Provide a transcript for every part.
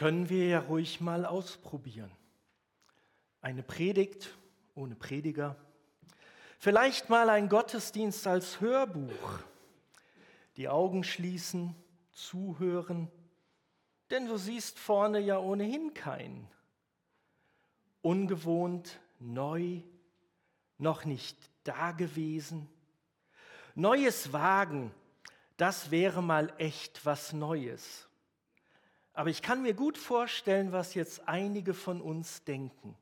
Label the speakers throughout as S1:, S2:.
S1: können wir ja ruhig mal ausprobieren. Eine Predigt ohne Prediger. Vielleicht mal ein Gottesdienst als Hörbuch. Die Augen schließen, zuhören, denn du siehst vorne ja ohnehin keinen. Ungewohnt, neu, noch nicht dagewesen. Neues Wagen, das wäre mal echt was Neues. Aber ich kann mir gut vorstellen, was jetzt einige von uns denken.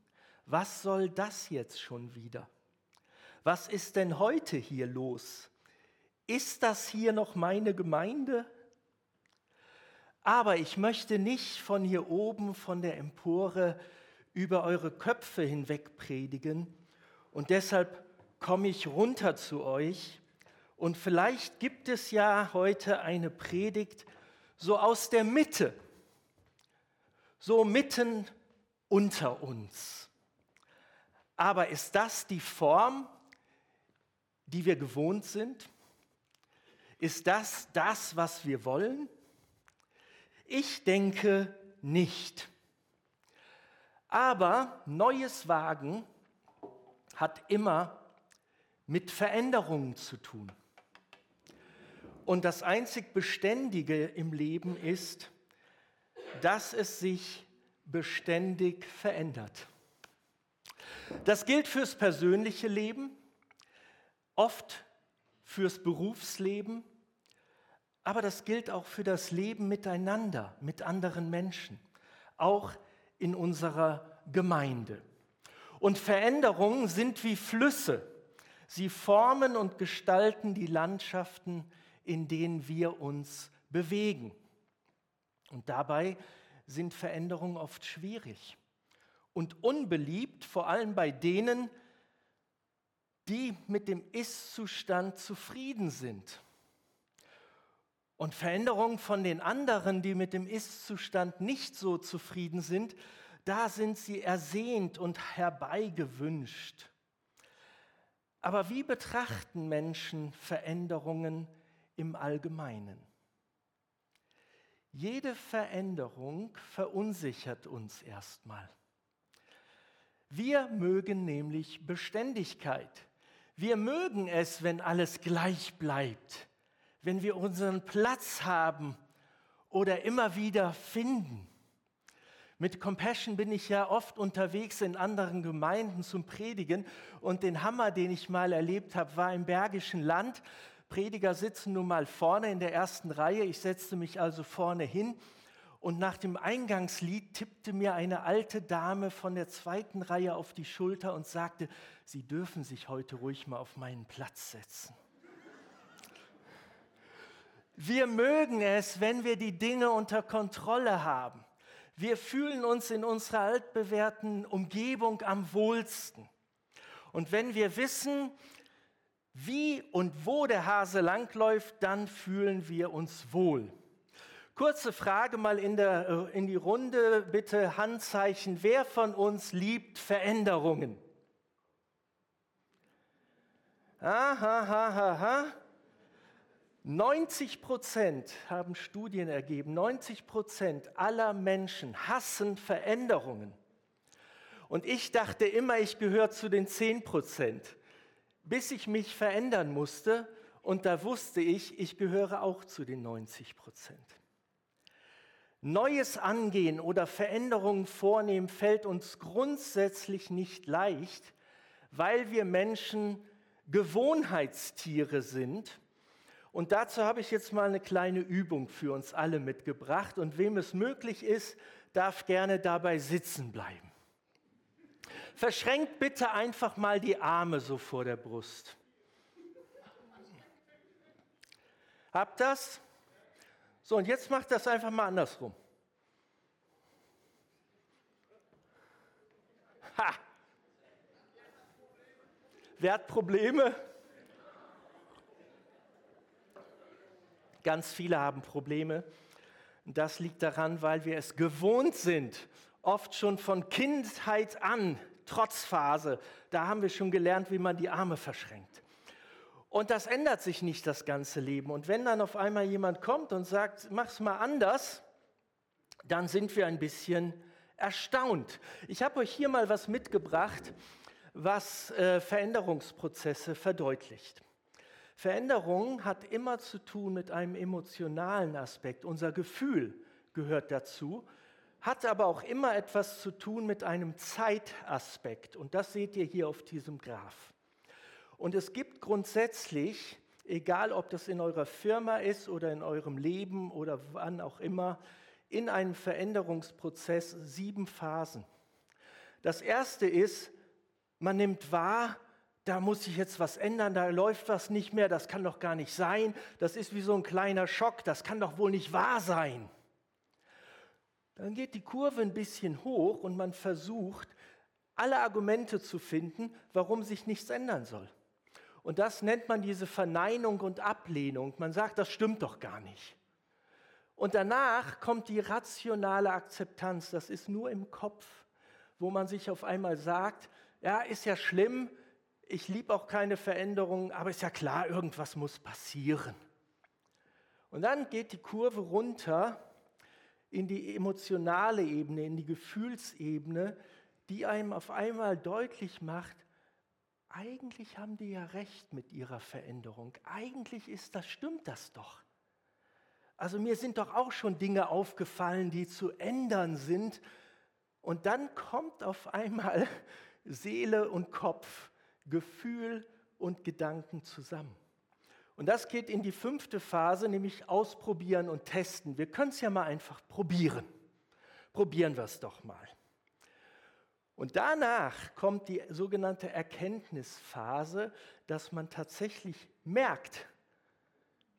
S1: Was soll das jetzt schon wieder? Was ist denn heute hier los? Ist das hier noch meine Gemeinde? Aber ich möchte nicht von hier oben, von der Empore, über eure Köpfe hinweg predigen. Und deshalb komme ich runter zu euch. Und vielleicht gibt es ja heute eine Predigt so aus der Mitte, so mitten unter uns. Aber ist das die Form, die wir gewohnt sind? Ist das das, was wir wollen? Ich denke nicht. Aber neues Wagen hat immer mit Veränderungen zu tun. Und das einzig Beständige im Leben ist, dass es sich beständig verändert. Das gilt fürs persönliche Leben, oft fürs Berufsleben, aber das gilt auch für das Leben miteinander, mit anderen Menschen, auch in unserer Gemeinde. Und Veränderungen sind wie Flüsse. Sie formen und gestalten die Landschaften, in denen wir uns bewegen. Und dabei sind Veränderungen oft schwierig und unbeliebt, vor allem bei denen, die mit dem Ist-Zustand zufrieden sind. Und Veränderungen von den anderen, die mit dem Ist-Zustand nicht so zufrieden sind, da sind sie ersehnt und herbeigewünscht. Aber wie betrachten Menschen Veränderungen im Allgemeinen? Jede Veränderung verunsichert uns erstmal. Wir mögen nämlich Beständigkeit. Wir mögen es, wenn alles gleich bleibt, wenn wir unseren Platz haben oder immer wieder finden. Mit Compassion bin ich ja oft unterwegs in anderen Gemeinden zum Predigen und den Hammer, den ich mal erlebt habe, war im Bergischen Land. Prediger sitzen nun mal vorne in der ersten Reihe. Ich setzte mich also vorne hin und nach dem Eingangslied tippte mir eine alte Dame von der zweiten Reihe auf die Schulter und sagte, Sie dürfen sich heute ruhig mal auf meinen Platz setzen. Wir mögen es, wenn wir die Dinge unter Kontrolle haben. Wir fühlen uns in unserer altbewährten Umgebung am wohlsten. Und wenn wir wissen, wie und wo der Hase langläuft, dann fühlen wir uns wohl. Kurze Frage mal in, der, äh, in die Runde, bitte Handzeichen. Wer von uns liebt Veränderungen? Aha, aha, aha. 90 Prozent haben Studien ergeben, 90 Prozent aller Menschen hassen Veränderungen. Und ich dachte immer, ich gehöre zu den 10 Prozent, bis ich mich verändern musste. Und da wusste ich, ich gehöre auch zu den 90 Prozent. Neues angehen oder Veränderungen vornehmen fällt uns grundsätzlich nicht leicht, weil wir Menschen Gewohnheitstiere sind und dazu habe ich jetzt mal eine kleine Übung für uns alle mitgebracht. Und wem es möglich ist, darf gerne dabei sitzen bleiben. Verschränkt bitte einfach mal die Arme so vor der Brust. Habt das? So, und jetzt macht das einfach mal andersrum. Ha! Wer hat Probleme? Ganz viele haben Probleme. Das liegt daran, weil wir es gewohnt sind, oft schon von Kindheit an, Trotzphase, da haben wir schon gelernt, wie man die Arme verschränkt. Und das ändert sich nicht das ganze Leben. Und wenn dann auf einmal jemand kommt und sagt, mach's mal anders, dann sind wir ein bisschen erstaunt. Ich habe euch hier mal was mitgebracht, was äh, Veränderungsprozesse verdeutlicht. Veränderung hat immer zu tun mit einem emotionalen Aspekt. Unser Gefühl gehört dazu, hat aber auch immer etwas zu tun mit einem Zeitaspekt. Und das seht ihr hier auf diesem Graph. Und es gibt grundsätzlich, egal ob das in eurer Firma ist oder in eurem Leben oder wann auch immer, in einem Veränderungsprozess sieben Phasen. Das erste ist, man nimmt wahr, da muss sich jetzt was ändern, da läuft was nicht mehr, das kann doch gar nicht sein, das ist wie so ein kleiner Schock, das kann doch wohl nicht wahr sein. Dann geht die Kurve ein bisschen hoch und man versucht, alle Argumente zu finden, warum sich nichts ändern soll. Und das nennt man diese Verneinung und Ablehnung. Man sagt, das stimmt doch gar nicht. Und danach kommt die rationale Akzeptanz. Das ist nur im Kopf, wo man sich auf einmal sagt, ja, ist ja schlimm, ich liebe auch keine Veränderungen, aber ist ja klar, irgendwas muss passieren. Und dann geht die Kurve runter in die emotionale Ebene, in die Gefühlsebene, die einem auf einmal deutlich macht, eigentlich haben die ja recht mit ihrer Veränderung. Eigentlich ist das, stimmt das doch. Also mir sind doch auch schon Dinge aufgefallen, die zu ändern sind. Und dann kommt auf einmal Seele und Kopf, Gefühl und Gedanken zusammen. Und das geht in die fünfte Phase, nämlich ausprobieren und testen. Wir können es ja mal einfach probieren. Probieren wir es doch mal. Und danach kommt die sogenannte Erkenntnisphase, dass man tatsächlich merkt,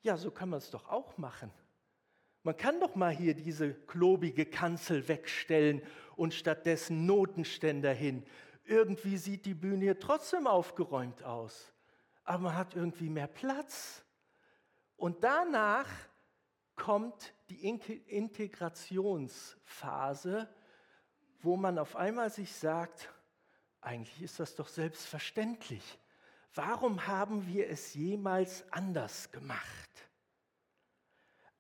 S1: ja, so kann man es doch auch machen. Man kann doch mal hier diese klobige Kanzel wegstellen und stattdessen Notenständer hin. Irgendwie sieht die Bühne hier trotzdem aufgeräumt aus aber man hat irgendwie mehr Platz. Und danach kommt die Integrationsphase, wo man auf einmal sich sagt, eigentlich ist das doch selbstverständlich. Warum haben wir es jemals anders gemacht?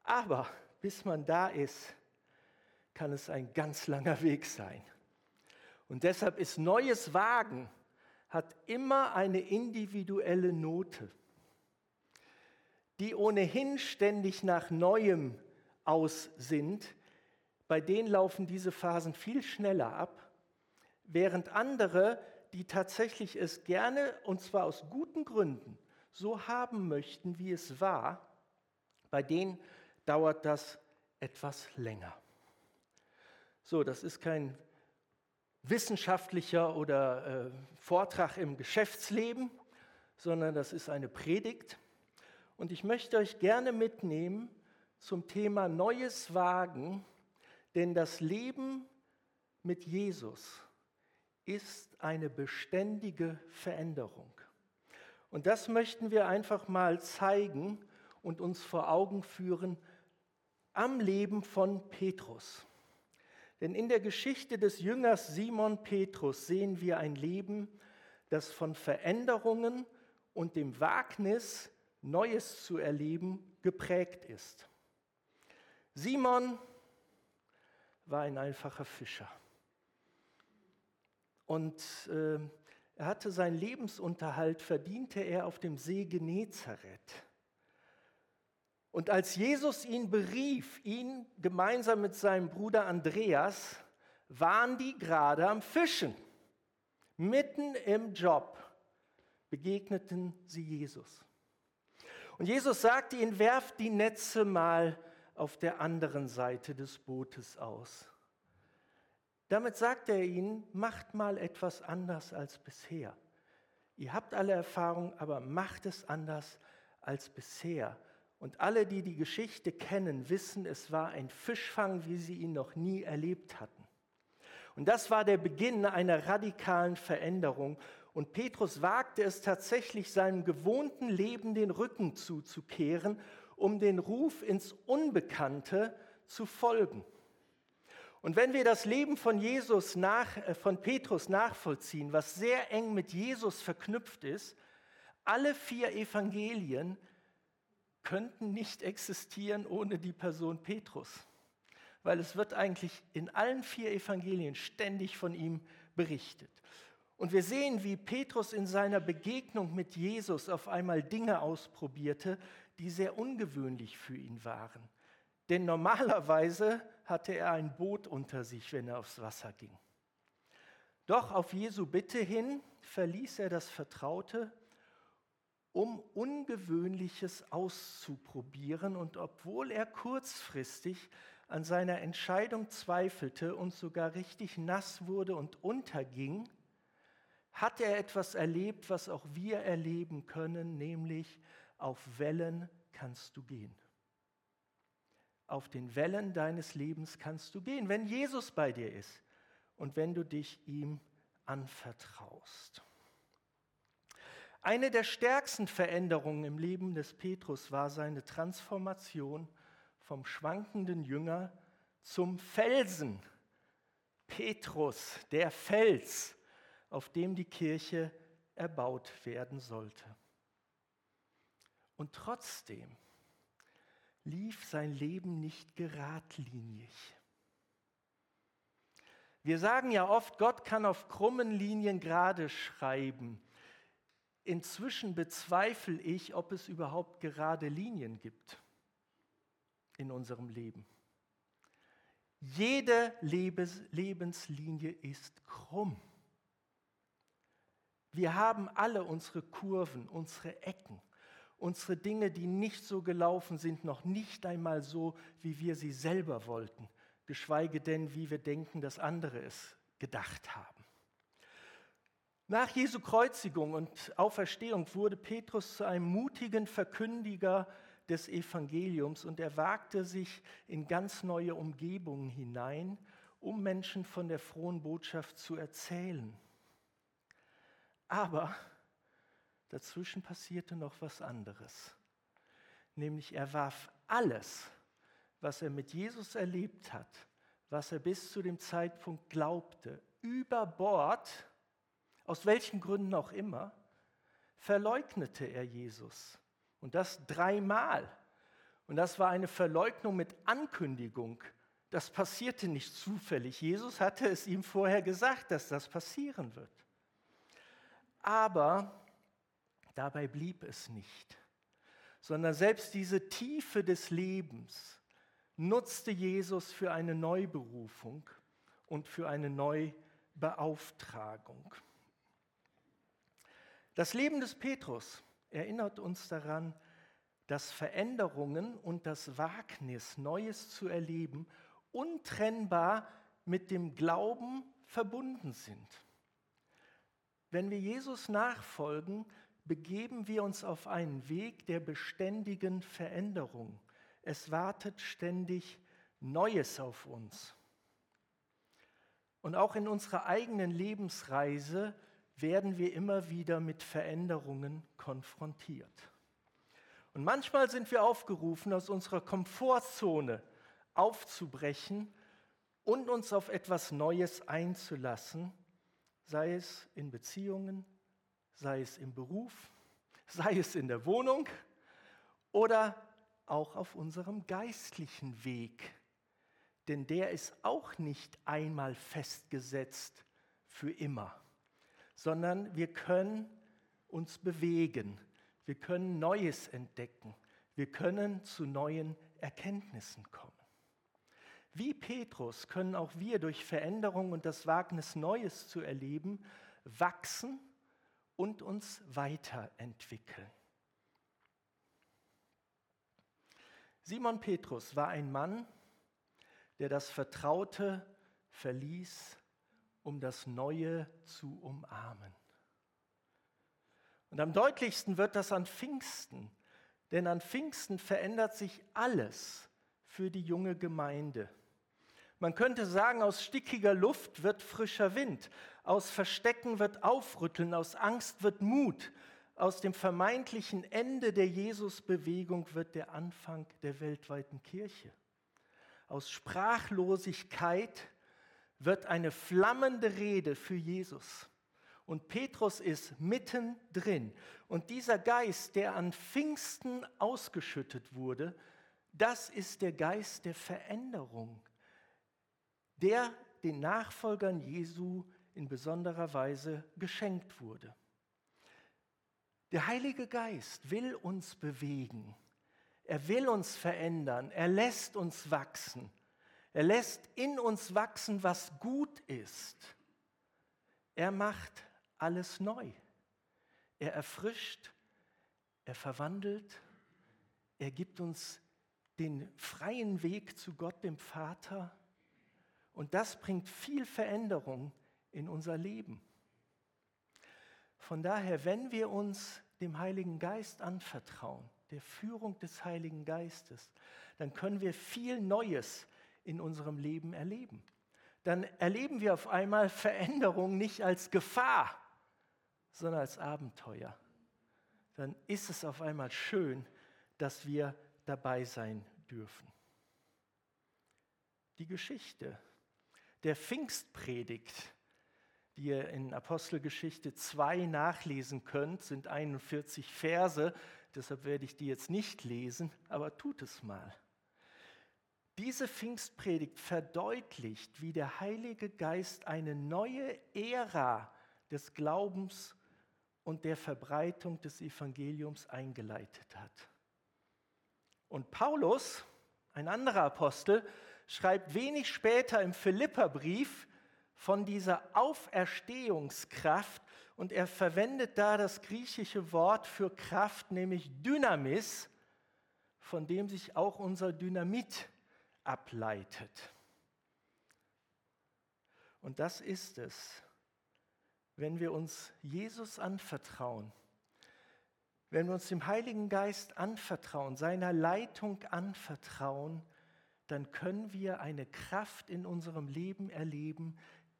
S1: Aber bis man da ist, kann es ein ganz langer Weg sein. Und deshalb ist neues Wagen hat immer eine individuelle Note, die ohnehin ständig nach Neuem aus sind. Bei denen laufen diese Phasen viel schneller ab, während andere, die tatsächlich es gerne, und zwar aus guten Gründen, so haben möchten, wie es war, bei denen dauert das etwas länger. So, das ist kein wissenschaftlicher oder äh, Vortrag im Geschäftsleben, sondern das ist eine Predigt. Und ich möchte euch gerne mitnehmen zum Thema Neues Wagen, denn das Leben mit Jesus ist eine beständige Veränderung. Und das möchten wir einfach mal zeigen und uns vor Augen führen am Leben von Petrus. Denn in der Geschichte des Jüngers Simon Petrus sehen wir ein Leben, das von Veränderungen und dem Wagnis, Neues zu erleben, geprägt ist. Simon war ein einfacher Fischer. Und äh, er hatte seinen Lebensunterhalt, verdiente er auf dem See Genezareth. Und als Jesus ihn berief, ihn gemeinsam mit seinem Bruder Andreas, waren die gerade am Fischen. Mitten im Job begegneten sie Jesus. Und Jesus sagte ihnen, werft die Netze mal auf der anderen Seite des Bootes aus. Damit sagt er ihnen, macht mal etwas anders als bisher. Ihr habt alle Erfahrung, aber macht es anders als bisher. Und alle, die die Geschichte kennen, wissen, es war ein Fischfang, wie sie ihn noch nie erlebt hatten. Und das war der Beginn einer radikalen Veränderung. Und Petrus wagte es tatsächlich, seinem gewohnten Leben den Rücken zuzukehren, um den Ruf ins Unbekannte zu folgen. Und wenn wir das Leben von Jesus nach, äh, von Petrus nachvollziehen, was sehr eng mit Jesus verknüpft ist, alle vier Evangelien könnten nicht existieren ohne die Person Petrus. weil es wird eigentlich in allen vier Evangelien ständig von ihm berichtet. Und wir sehen, wie Petrus in seiner Begegnung mit Jesus auf einmal Dinge ausprobierte, die sehr ungewöhnlich für ihn waren. Denn normalerweise hatte er ein Boot unter sich, wenn er aufs Wasser ging. Doch auf Jesu Bitte hin verließ er das Vertraute, um Ungewöhnliches auszuprobieren. Und obwohl er kurzfristig an seiner Entscheidung zweifelte und sogar richtig nass wurde und unterging, hat er etwas erlebt, was auch wir erleben können, nämlich auf Wellen kannst du gehen. Auf den Wellen deines Lebens kannst du gehen, wenn Jesus bei dir ist und wenn du dich ihm anvertraust. Eine der stärksten Veränderungen im Leben des Petrus war seine Transformation vom schwankenden Jünger zum Felsen. Petrus, der Fels, auf dem die Kirche erbaut werden sollte. Und trotzdem lief sein Leben nicht geradlinig. Wir sagen ja oft, Gott kann auf krummen Linien gerade schreiben. Inzwischen bezweifle ich, ob es überhaupt gerade Linien gibt in unserem Leben. Jede Lebenslinie ist krumm. Wir haben alle unsere Kurven, unsere Ecken, unsere Dinge, die nicht so gelaufen sind, noch nicht einmal so, wie wir sie selber wollten, geschweige denn, wie wir denken, dass andere es gedacht haben. Nach Jesu Kreuzigung und Auferstehung wurde Petrus zu einem mutigen Verkündiger des Evangeliums und er wagte sich in ganz neue Umgebungen hinein, um Menschen von der frohen Botschaft zu erzählen. Aber dazwischen passierte noch was anderes. Nämlich er warf alles, was er mit Jesus erlebt hat, was er bis zu dem Zeitpunkt glaubte, über Bord, aus welchen Gründen auch immer, verleugnete er Jesus. Und das dreimal. Und das war eine Verleugnung mit Ankündigung. Das passierte nicht zufällig. Jesus hatte es ihm vorher gesagt, dass das passieren wird. Aber dabei blieb es nicht, sondern selbst diese Tiefe des Lebens nutzte Jesus für eine Neuberufung und für eine Neubeauftragung. Das Leben des Petrus erinnert uns daran, dass Veränderungen und das Wagnis, Neues zu erleben, untrennbar mit dem Glauben verbunden sind. Wenn wir Jesus nachfolgen, begeben wir uns auf einen Weg der beständigen Veränderung. Es wartet ständig Neues auf uns. Und auch in unserer eigenen Lebensreise werden wir immer wieder mit Veränderungen konfrontiert. Und manchmal sind wir aufgerufen, aus unserer Komfortzone aufzubrechen und uns auf etwas Neues einzulassen, sei es in Beziehungen, sei es im Beruf, sei es in der Wohnung oder auch auf unserem geistlichen Weg. Denn der ist auch nicht einmal festgesetzt für immer, sondern wir können uns bewegen, wir können Neues entdecken, wir können zu neuen Erkenntnissen kommen. Wie Petrus können auch wir durch Veränderung und das Wagnis Neues zu erleben, wachsen und uns weiterentwickeln. Simon Petrus war ein Mann, der das Vertraute verließ, um das Neue zu umarmen. Und am deutlichsten wird das an Pfingsten, denn an Pfingsten verändert sich alles für die junge Gemeinde. Man könnte sagen, aus stickiger Luft wird frischer Wind, aus Verstecken wird Aufrütteln, aus Angst wird Mut, aus dem vermeintlichen Ende der Jesusbewegung wird der Anfang der weltweiten Kirche. Aus Sprachlosigkeit wird eine flammende Rede für Jesus. Und Petrus ist mittendrin. Und dieser Geist, der an Pfingsten ausgeschüttet wurde, das ist der Geist der Veränderung, der den Nachfolgern Jesu in besonderer Weise geschenkt wurde. Der Heilige Geist will uns bewegen. Er will uns verändern. Er lässt uns wachsen. Er lässt in uns wachsen, was gut ist. Er macht alles neu. Er erfrischt, er verwandelt, er gibt uns den freien Weg zu Gott, dem Vater. Und das bringt viel Veränderung in unser Leben. Von daher, wenn wir uns dem Heiligen Geist anvertrauen, der Führung des Heiligen Geistes, dann können wir viel Neues in unserem Leben erleben. Dann erleben wir auf einmal Veränderung nicht als Gefahr, sondern als Abenteuer. Dann ist es auf einmal schön, dass wir dabei sein dürfen. Die Geschichte der Pfingstpredigt, die ihr in Apostelgeschichte 2 nachlesen könnt, sind 41 Verse, deshalb werde ich die jetzt nicht lesen, aber tut es mal. Diese Pfingstpredigt verdeutlicht, wie der Heilige Geist eine neue Ära des Glaubens und der Verbreitung des Evangeliums eingeleitet hat. Und Paulus, ein anderer Apostel, schreibt wenig später im Philipperbrief von dieser Auferstehungskraft und er verwendet da das griechische Wort für Kraft, nämlich Dynamis, von dem sich auch unser Dynamit ableitet. Und das ist es, wenn wir uns Jesus anvertrauen, wenn wir uns dem Heiligen Geist anvertrauen, seiner Leitung anvertrauen, dann können wir eine Kraft in unserem Leben erleben,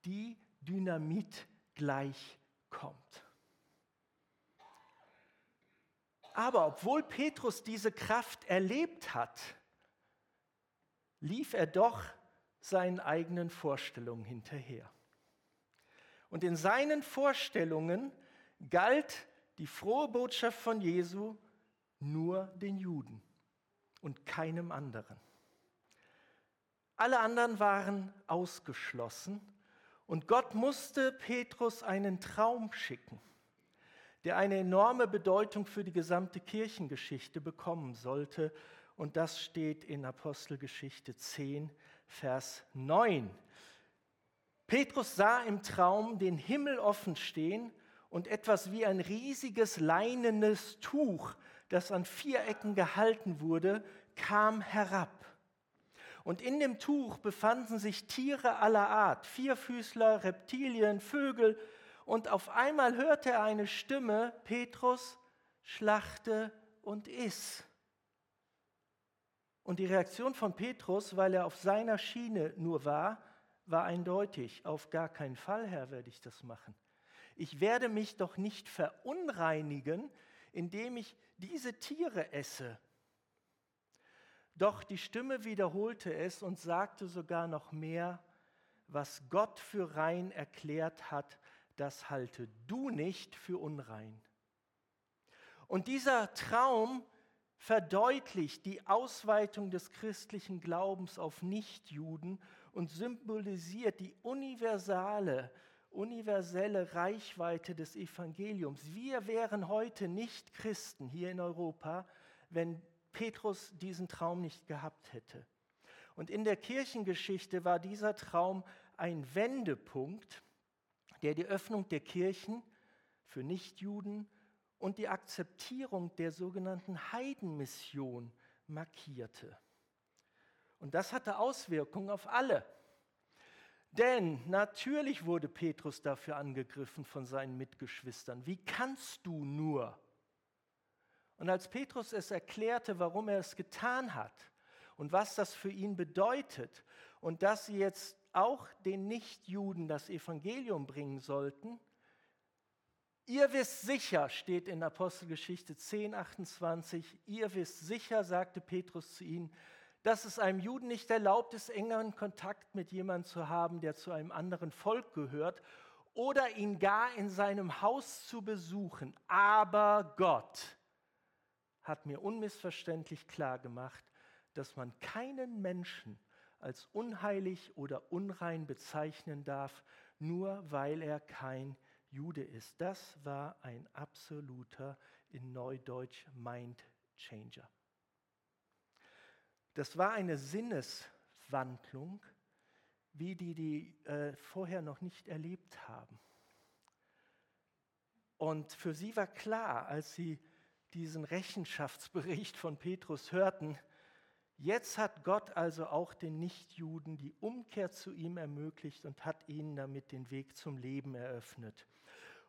S1: die Dynamit gleich kommt. Aber obwohl Petrus diese Kraft erlebt hat, lief er doch seinen eigenen Vorstellungen hinterher. Und in seinen Vorstellungen galt die frohe Botschaft von Jesu nur den Juden und keinem anderen. Alle anderen waren ausgeschlossen und Gott musste Petrus einen Traum schicken, der eine enorme Bedeutung für die gesamte Kirchengeschichte bekommen sollte. Und das steht in Apostelgeschichte 10, Vers 9. Petrus sah im Traum den Himmel offen stehen und etwas wie ein riesiges leinenes Tuch, das an vier Ecken gehalten wurde, kam herab. Und in dem Tuch befanden sich Tiere aller Art, Vierfüßler, Reptilien, Vögel. Und auf einmal hörte er eine Stimme, Petrus, schlachte und iss. Und die Reaktion von Petrus, weil er auf seiner Schiene nur war, war eindeutig, auf gar keinen Fall, Herr, werde ich das machen. Ich werde mich doch nicht verunreinigen, indem ich diese Tiere esse. Doch die Stimme wiederholte es und sagte sogar noch mehr, was Gott für rein erklärt hat, das halte du nicht für unrein. Und dieser Traum verdeutlicht die Ausweitung des christlichen Glaubens auf Nichtjuden und symbolisiert die universale, universelle Reichweite des Evangeliums. Wir wären heute nicht Christen hier in Europa, wenn Petrus diesen Traum nicht gehabt hätte. Und in der Kirchengeschichte war dieser Traum ein Wendepunkt, der die Öffnung der Kirchen für Nichtjuden und die Akzeptierung der sogenannten Heidenmission markierte. Und das hatte Auswirkungen auf alle. Denn natürlich wurde Petrus dafür angegriffen von seinen Mitgeschwistern. Wie kannst du nur? Und als Petrus es erklärte, warum er es getan hat und was das für ihn bedeutet und dass sie jetzt auch den Nichtjuden das Evangelium bringen sollten, Ihr wisst sicher, steht in Apostelgeschichte 10, 28, ihr wisst sicher, sagte Petrus zu ihnen, dass es einem Juden nicht erlaubt ist, engeren Kontakt mit jemandem zu haben, der zu einem anderen Volk gehört, oder ihn gar in seinem Haus zu besuchen. Aber Gott hat mir unmissverständlich klar gemacht, dass man keinen Menschen als unheilig oder unrein bezeichnen darf, nur weil er kein Jude ist. Das war ein absoluter, in Neudeutsch, Mind Changer. Das war eine Sinneswandlung, wie die die äh, vorher noch nicht erlebt haben. Und für sie war klar, als sie diesen Rechenschaftsbericht von Petrus hörten, jetzt hat Gott also auch den Nichtjuden die Umkehr zu ihm ermöglicht und hat ihnen damit den Weg zum Leben eröffnet.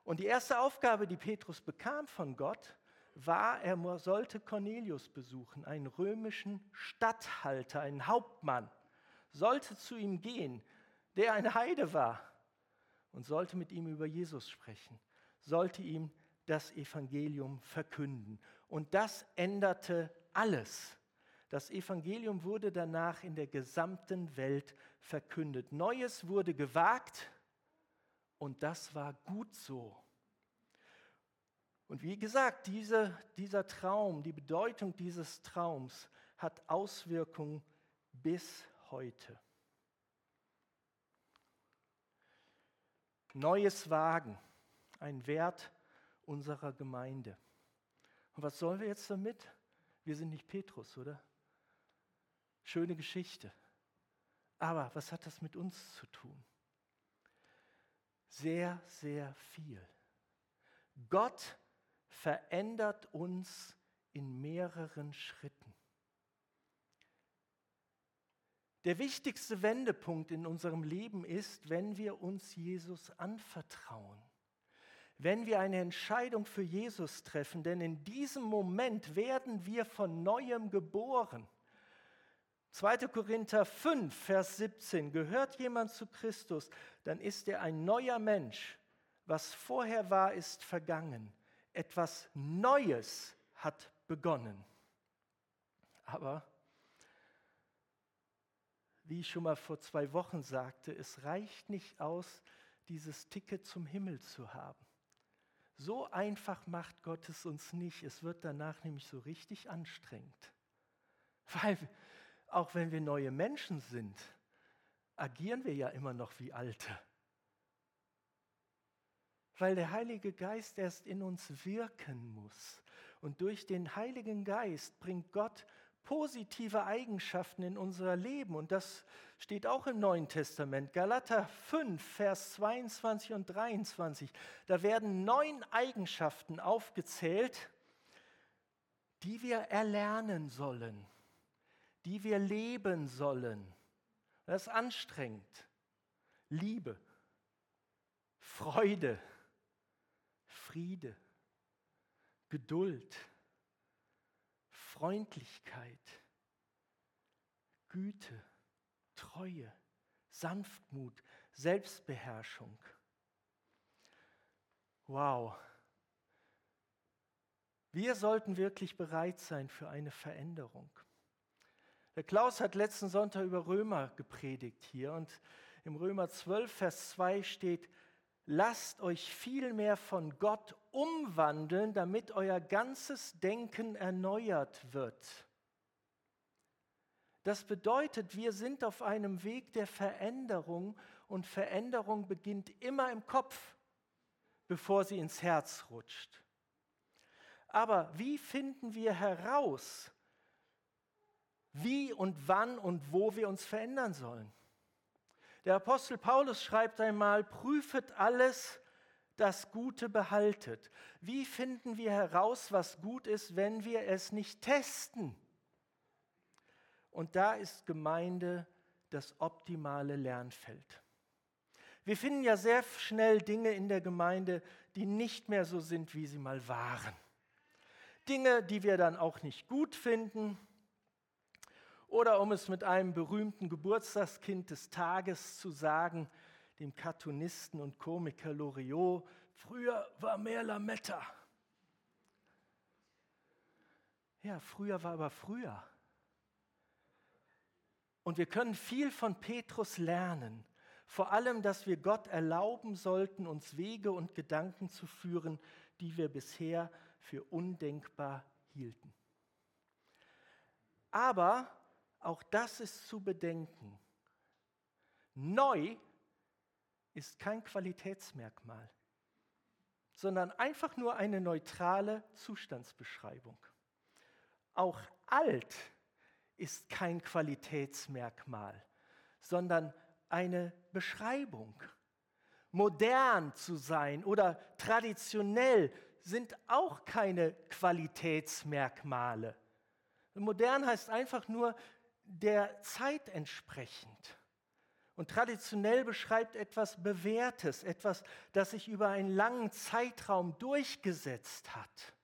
S1: Und die erste Aufgabe, die Petrus bekam von Gott, war, er sollte Cornelius besuchen, einen römischen Statthalter, einen Hauptmann, sollte zu ihm gehen, der ein Heide war und sollte mit ihm über Jesus sprechen sollte ihm das Evangelium verkünden. Und das änderte alles. Das Evangelium wurde danach in der gesamten Welt verkündet. Neues wurde gewagt und das war gut so. Und wie gesagt, diese, dieser Traum, die Bedeutung dieses Traums hat Auswirkungen bis heute. Neues Wagen ein Wert unserer Gemeinde. Und was sollen wir jetzt damit? Wir sind nicht Petrus, oder? Schöne Geschichte. Aber was hat das mit uns zu tun? Sehr, sehr viel. Gott verändert uns in mehreren Schritten. Der wichtigste Wendepunkt in unserem Leben ist, wenn wir uns Jesus anvertrauen wenn wir eine Entscheidung für Jesus treffen, denn in diesem Moment werden wir von neuem geboren. 2. Korinther 5, Vers 17, gehört jemand zu Christus, dann ist er ein neuer Mensch. Was vorher war, ist vergangen. Etwas Neues hat begonnen. Aber, wie ich schon mal vor zwei Wochen sagte, es reicht nicht aus, dieses Ticket zum Himmel zu haben. So einfach macht Gott es uns nicht. Es wird danach nämlich so richtig anstrengend. Weil auch wenn wir neue Menschen sind, agieren wir ja immer noch wie alte. Weil der Heilige Geist erst in uns wirken muss. Und durch den Heiligen Geist bringt Gott positive Eigenschaften in unser Leben. Und das steht auch im Neuen Testament. Galater 5, Vers 22 und 23. Da werden neun Eigenschaften aufgezählt, die wir erlernen sollen, die wir leben sollen. Das ist anstrengend. Liebe, Freude, Friede, Geduld, Freundlichkeit, Güte, Treue, Sanftmut, Selbstbeherrschung. Wow. Wir sollten wirklich bereit sein für eine Veränderung. Der Klaus hat letzten Sonntag über Römer gepredigt hier und im Römer 12, Vers 2 steht, lasst euch vielmehr von Gott umwandeln, damit euer ganzes Denken erneuert wird. Das bedeutet, wir sind auf einem Weg der Veränderung und Veränderung beginnt immer im Kopf, bevor sie ins Herz rutscht. Aber wie finden wir heraus, wie und wann und wo wir uns verändern sollen? Der Apostel Paulus schreibt einmal, prüfet alles, das Gute behaltet. Wie finden wir heraus, was gut ist, wenn wir es nicht testen? Und da ist Gemeinde das optimale Lernfeld. Wir finden ja sehr schnell Dinge in der Gemeinde, die nicht mehr so sind, wie sie mal waren. Dinge, die wir dann auch nicht gut finden, oder um es mit einem berühmten Geburtstagskind des Tages zu sagen, dem Cartoonisten und Komiker Loriot, früher war mehr Lametta. Ja, früher war aber früher. Und wir können viel von Petrus lernen, vor allem, dass wir Gott erlauben sollten, uns Wege und Gedanken zu führen, die wir bisher für undenkbar hielten. Aber auch das ist zu bedenken. Neu ist kein Qualitätsmerkmal, sondern einfach nur eine neutrale Zustandsbeschreibung. Auch alt ist kein Qualitätsmerkmal, sondern eine Beschreibung. Modern zu sein oder traditionell sind auch keine Qualitätsmerkmale. Modern heißt einfach nur der Zeit entsprechend. Und traditionell beschreibt etwas Bewährtes, etwas, das sich über einen langen Zeitraum durchgesetzt hat.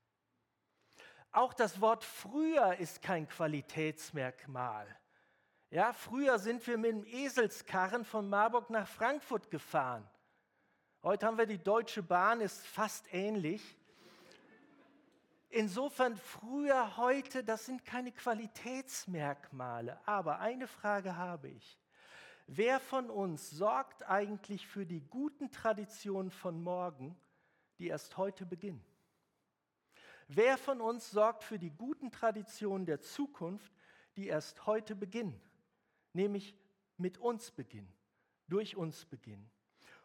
S1: Auch das Wort früher ist kein Qualitätsmerkmal. Ja, früher sind wir mit dem Eselskarren von Marburg nach Frankfurt gefahren. Heute haben wir die Deutsche Bahn, ist fast ähnlich. Insofern früher, heute, das sind keine Qualitätsmerkmale. Aber eine Frage habe ich. Wer von uns sorgt eigentlich für die guten Traditionen von morgen, die erst heute beginnen? Wer von uns sorgt für die guten Traditionen der Zukunft, die erst heute beginnen? Nämlich mit uns beginnen, durch uns beginnen.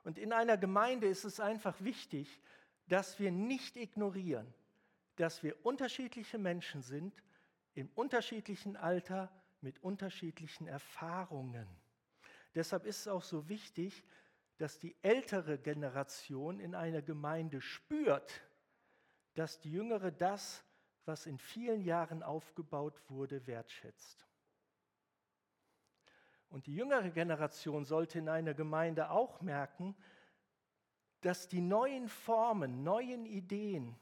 S1: Und in einer Gemeinde ist es einfach wichtig, dass wir nicht ignorieren, dass wir unterschiedliche Menschen sind, im unterschiedlichen Alter, mit unterschiedlichen Erfahrungen. Deshalb ist es auch so wichtig, dass die ältere Generation in einer Gemeinde spürt, dass die jüngere das, was in vielen Jahren aufgebaut wurde, wertschätzt. Und die jüngere Generation sollte in einer Gemeinde auch merken, dass die neuen Formen, neuen Ideen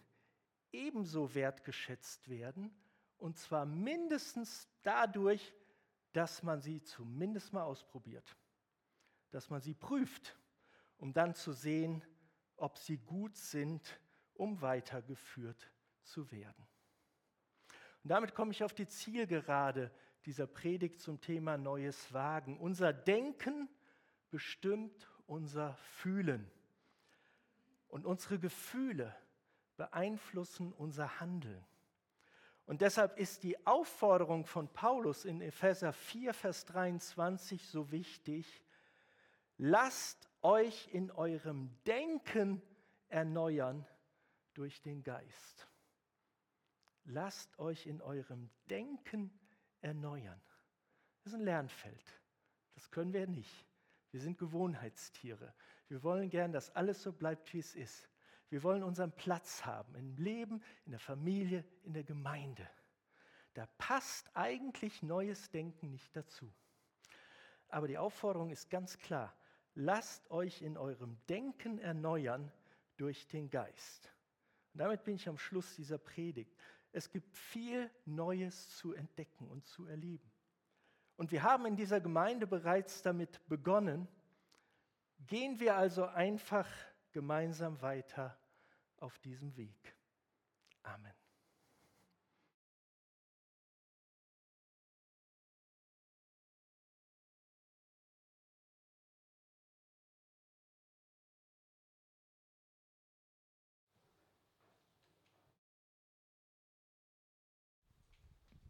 S1: ebenso wertgeschätzt werden, und zwar mindestens dadurch, dass man sie zumindest mal ausprobiert, dass man sie prüft, um dann zu sehen, ob sie gut sind, um weitergeführt zu werden. Und damit komme ich auf die Zielgerade dieser Predigt zum Thema Neues Wagen. Unser Denken bestimmt unser Fühlen. Und unsere Gefühle beeinflussen unser Handeln. Und deshalb ist die Aufforderung von Paulus in Epheser 4, Vers 23 so wichtig. Lasst euch in eurem Denken erneuern durch den Geist. Lasst euch in eurem Denken erneuern. Das ist ein Lernfeld. Das können wir nicht. Wir sind Gewohnheitstiere. Wir wollen gern, dass alles so bleibt, wie es ist. Wir wollen unseren Platz haben im Leben, in der Familie, in der Gemeinde. Da passt eigentlich neues Denken nicht dazu. Aber die Aufforderung ist ganz klar. Lasst euch in eurem Denken erneuern durch den Geist. Und damit bin ich am Schluss dieser Predigt. Es gibt viel Neues zu entdecken und zu erleben. Und wir haben in dieser Gemeinde bereits damit begonnen. Gehen wir also einfach gemeinsam weiter auf diesem Weg. Amen.